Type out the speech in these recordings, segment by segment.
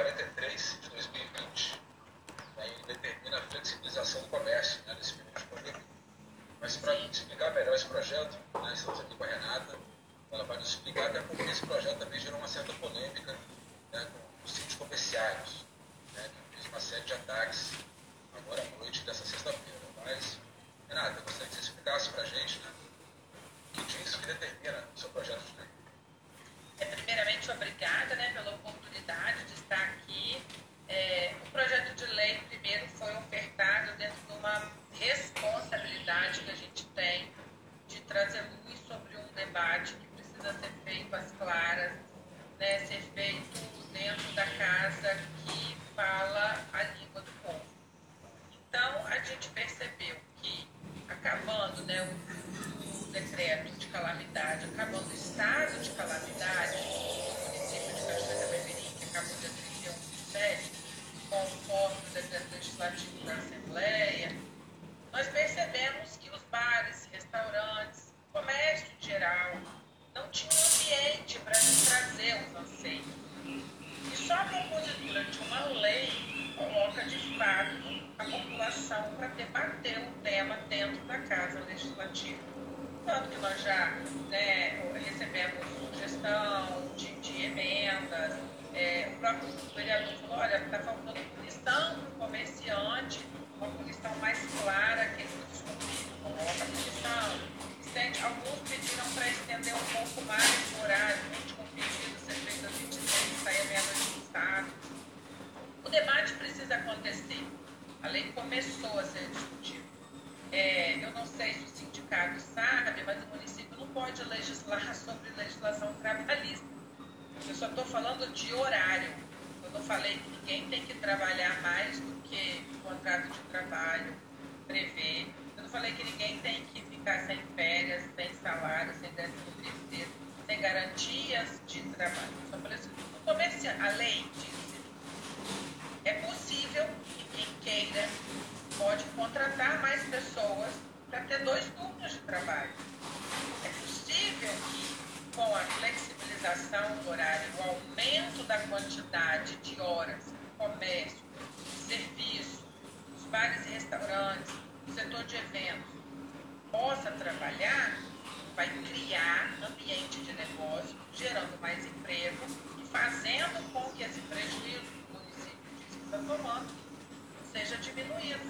43 de 2020. Né, determina a flexibilização do comércio né, nesse período de pandemia. Mas para explicar melhor esse projeto, né, estamos aqui com a Renata, ela vai nos explicar, até porque esse projeto também gerou uma certa polêmica né, com os sítios comerciários, né, que fez uma série de ataques agora à noite dessa sexta-feira. Mas, Renata, eu gostaria que você explicasse para a gente população para debater o tema dentro da Casa Legislativa. Tanto que nós já né, recebemos sugestão de, de emendas, é, o próprio vereador falou, olha, está faltando punição para o comerciante, uma punição mais clara, que ele descumprido, coloca a punição. Alguns pediram para estender um pouco mais o horário, o último pedido ser feito às 26, sair meia-noite do Estado. O debate precisa acontecer. A lei começou a ser discutida. É, eu não sei se o sindicato sabe, mas o município não pode legislar sobre legislação trabalhista. Eu só estou falando de horário. Eu não falei que ninguém tem que trabalhar mais do que o contrato de trabalho prevê. Eu não falei que ninguém tem que ficar sem férias, sem salário, sem décimo terceiro, sem garantias de trabalho. Eu só falei assim, o comerciante, a lei diz é possível que quem queira pode contratar mais pessoas para ter dois turnos de trabalho. É possível que, com a flexibilização do horário, o aumento da quantidade de horas, comércio, serviço, os bares e restaurantes, o setor de eventos, possa trabalhar, vai criar ambiente de negócio, gerando mais emprego e fazendo com que esse prejuízo que o município diz que está tomando seja diminuído.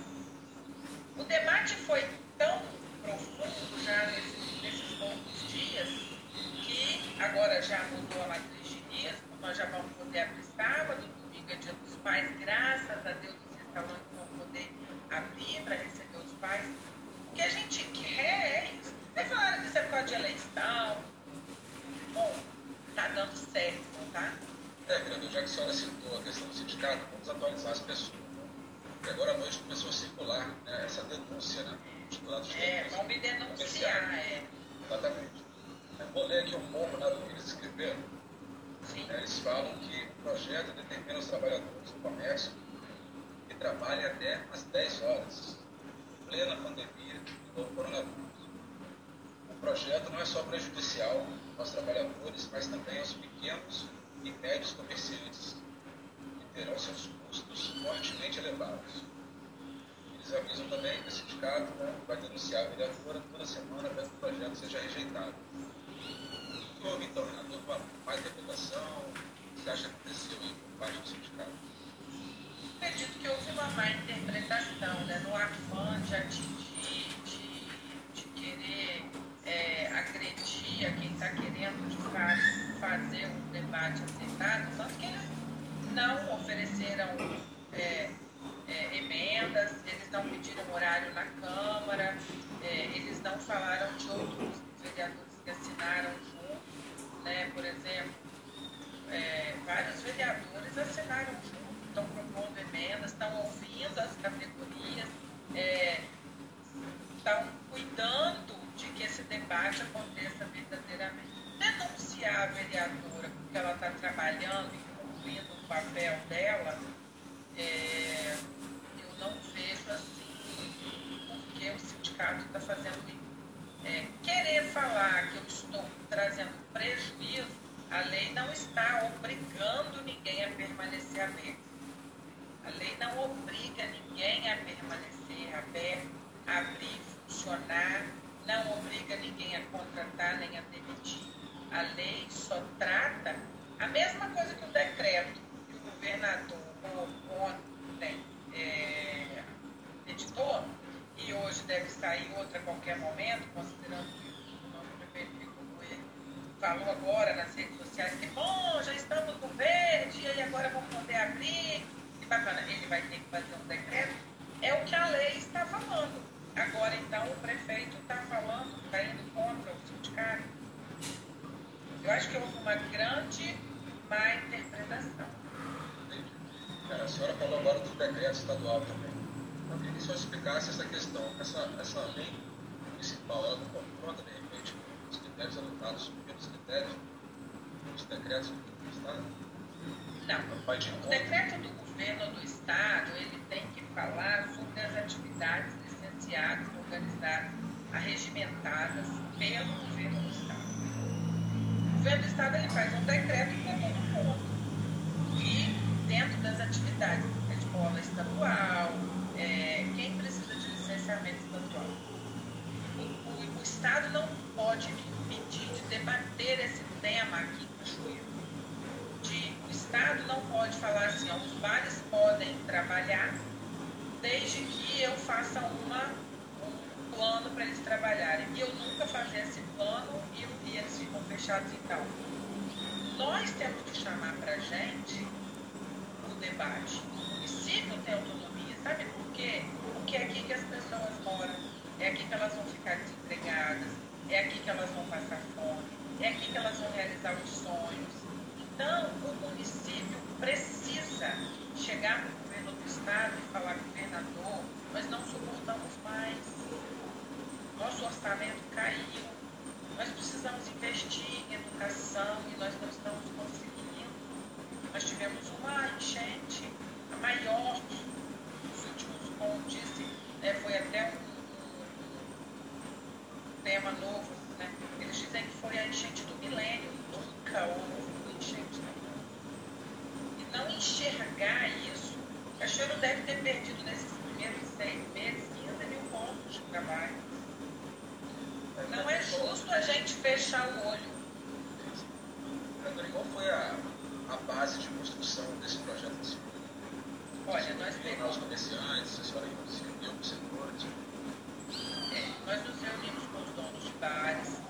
O debate foi tão profundo já nesses, nesses poucos dias que agora já mudou a matriz de risco, nós já vamos poder abrir sábado, domingo é dia dos pais, graças a Deus os restaurantes vão poder abrir para receber os pais. O que a gente quer é isso. Vocês falaram que isso é por causa de eleição. Bom, tá dando certo, não tá? É, vereador, já que a senhora citou a questão do sindicato, vamos atualizar as pessoas. Porque agora à noite começou a circular né, essa denúncia, né? De é, vão me denunciar, é. Exatamente. Vou ler aqui um pouco né, do que eles escreveram. Sim. É, eles falam que o projeto determina os trabalhadores do comércio que trabalhem até às 10 horas, plena pandemia do coronavírus. O projeto não é só prejudicial aos trabalhadores, mas também aos pequenos e médios comerciantes, que terão seus custos fortemente elevados. Eles avisam também que o sindicato né, vai denunciar a vereadora toda semana para que o projeto seja rejeitado. O que houve então, uma má interpretação? O que você acha que aconteceu aí por parte do sindicato? Acredito que houve uma má interpretação, né? no afã de atingir, de, de querer é, agredir a quem está querendo de fato fazer um debate aceitado, tanto que eles não ofereceram é, emendas, eles não pediram horário na Câmara, é, eles não falaram de outros vereadores que assinaram junto, né? por exemplo, é, vários vereadores assinaram junto, estão propondo emendas, estão ouvindo as categorias, é, estão cuidando de que esse debate aconteça verdadeiramente. Denunciar a vereadora porque ela está trabalhando e cumprindo o papel dela, é, eu não vejo assim porque o sindicato está fazendo isso é, querer falar que eu estou trazendo prejuízo, a lei não está obrigando ninguém a permanecer aberto. A lei não obriga ninguém a permanecer aberto, a abrir, funcionar, não obriga ninguém a contratar nem a demitir. A lei só trata a mesma coisa que o decreto que o governador ou ontem é, editou, e hoje deve sair outra a qualquer momento, com falou agora nas redes sociais que, bom, já estamos no verde, e agora vamos poder abrir, que bacana, ele vai ter que fazer um decreto, é o que a lei está falando. Agora, então, o prefeito está falando, está indo contra o sindicato. Eu acho que houve uma grande má interpretação. a senhora falou agora do decreto estadual também. Eu queria que o senhor explicasse essa questão. Essa, essa lei municipal, ela não confronta, de repente, os critérios adotados pelos critérios dos decretos do Estado? Não. O decreto do governo do Estado, ele tem que falar sobre as atividades licenciadas, organizadas, arregimentadas pelo governo do Estado. O governo do Estado ele faz um decreto para todo mundo. E dentro das atividades, a escola estadual, é, quem precisa de licenciamento estadual. O, o, o Estado não pode impedir de debater esse tema aqui em Cachoeiro. De, o Estado não pode falar assim, ó, os bares podem trabalhar desde que eu faça uma, um plano para eles trabalharem. E eu nunca fazia esse plano e, e eles ficam fechados então. Nós temos que chamar para a gente o debate. O município tem autonomia, sabe por quê? Porque é aqui que as pessoas moram, é aqui que elas vão ficar desempregadas, é aqui que elas vão passar fome, é aqui que elas vão realizar os sonhos. Então, o município precisa chegar no governo do estado e falar, governador, nós não suportamos mais. Nosso orçamento caiu. Nós precisamos investir em educação e nós não estamos conseguindo. Nós tivemos uma enchente, a maior dos últimos, como disse, né, foi até um, um tema novo. Né? Eles dizem que foi a enchente do milênio. Nunca houve uma enchente E não enxergar isso, Cachoeiro deve ter perdido nesses primeiros seis meses 15 mil pontos de trabalho. Não é justo a gente fechar o olho. Qual foi a, a base de construção desse projeto de seguro? Olha, nós pegamos. Os comerciantes, a senhora se reuniu com setores? É, nós nos reunimos com os donos de bares,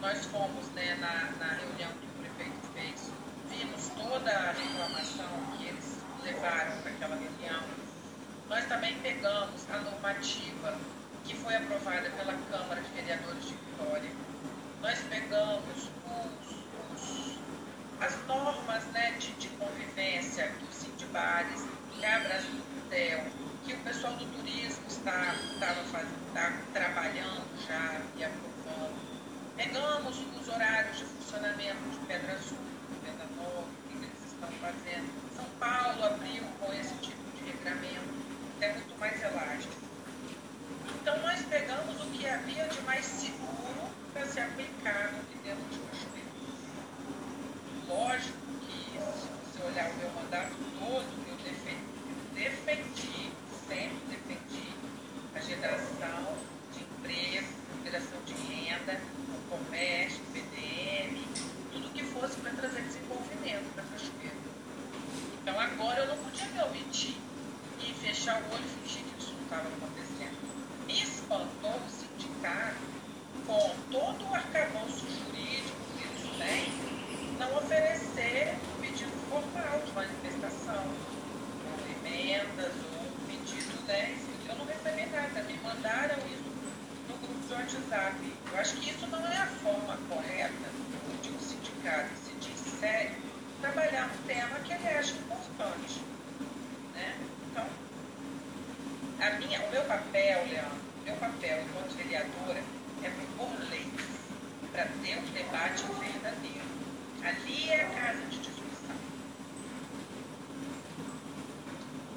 nós fomos né, na, na reunião que o prefeito fez, vimos toda a reclamação que eles levaram para aquela reunião. Nós também pegamos a normativa que foi aprovada pela Câmara de Vereadores de Vitória. Nós pegamos os, os, as normas né, de, de convivência do Sindibares, que a Brasil Hotel, que o pessoal do turismo está, está, fazendo, está trabalhando já e aprovando. Pegamos os horários de funcionamento de Pedra Azul, Pedra Nova, o que eles estão fazendo. São Paulo abriu com esse tipo de regramento, é muito mais elástico. Então, nós pegamos o que havia de mais seguro para ser aplicado aqui dentro de Cachoeiro. Lógico que, se você olhar o meu mandato todo, eu defendi, defendi sempre defendi a geração de emprego, geração de renda, o comércio, o PDM, tudo que fosse para trazer desenvolvimento para Cachoeiro. Então, agora eu não podia me omitir e fechar o olho e fingir que isso não estava acontecendo me espantou o sindicato, com todo o arcabouço jurídico que eles têm, não oferecer um pedido formal de manifestação, ou emendas, ou um pedido 10. Eu não recebi nada, me mandaram isso no grupo de WhatsApp. Eu acho que isso não é a forma correta de um sindicato que se diz sério trabalhar um tema que ele acha importante. Né? Então, a minha, o meu papel, Leandro, meu papel enquanto vereadora é propor leis para ter um debate verdadeiro. Ali é a casa de discussão.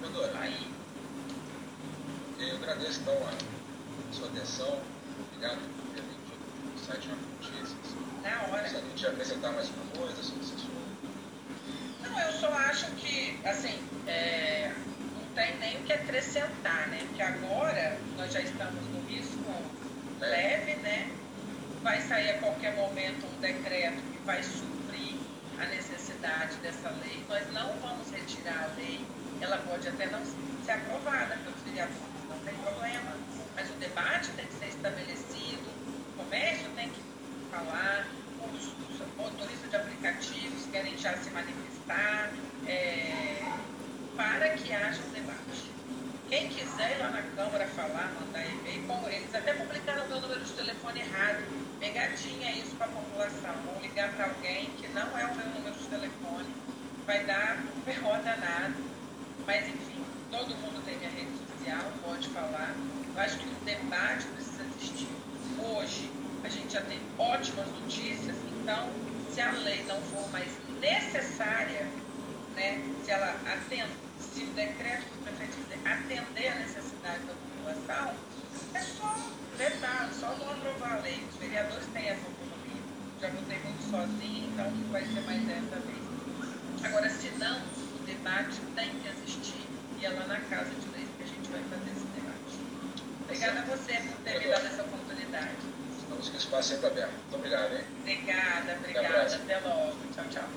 Vereadora, Aí, eu agradeço então a sua atenção. Obrigado por ter vindo no site Notícias. na hora. Se a gente apresentar mais uma coisa, se você Não, eu só acho que, assim, é, não tem nem o que acrescentar, né? Porque agora nós já estamos no risco leve, né? Vai sair a qualquer momento um decreto que vai suprir a necessidade dessa lei, nós não vamos retirar a lei, ela pode até não ser aprovada pelos vereadores, não tem problema, mas o debate tem que ser estabelecido, o comércio tem que falar, os motoristas de aplicativos querem já se manifestar, é, para que haja um debate. Quem quiser ir lá na Câmara falar, mandar e-mail, eles até publicaram o meu número de telefone errado. Pegadinha isso para a população. Vão ligar para alguém que não é o meu número de telefone. Vai dar um perro danado. Mas, enfim, todo mundo tem minha rede social, pode falar. Eu acho que o debate precisa existir. Hoje, a gente já tem ótimas notícias, então, se a lei não for mais necessária, né, se ela atende, se o decreto do prefeito atender a necessidade da população, é só vetar, só não aprovar a lei. Os vereadores têm essa autonomia. Já votei muito sozinho, então não vai ser mais dessa vez. Agora, se não, o debate tem que existir e é lá na Casa de Leis que a gente vai fazer esse debate. Obrigada a você por ter me dado essa oportunidade. Com o espaço sempre aberto. Muito obrigado, hein? Obrigada, obrigada. Até, Até logo. Tchau, tchau.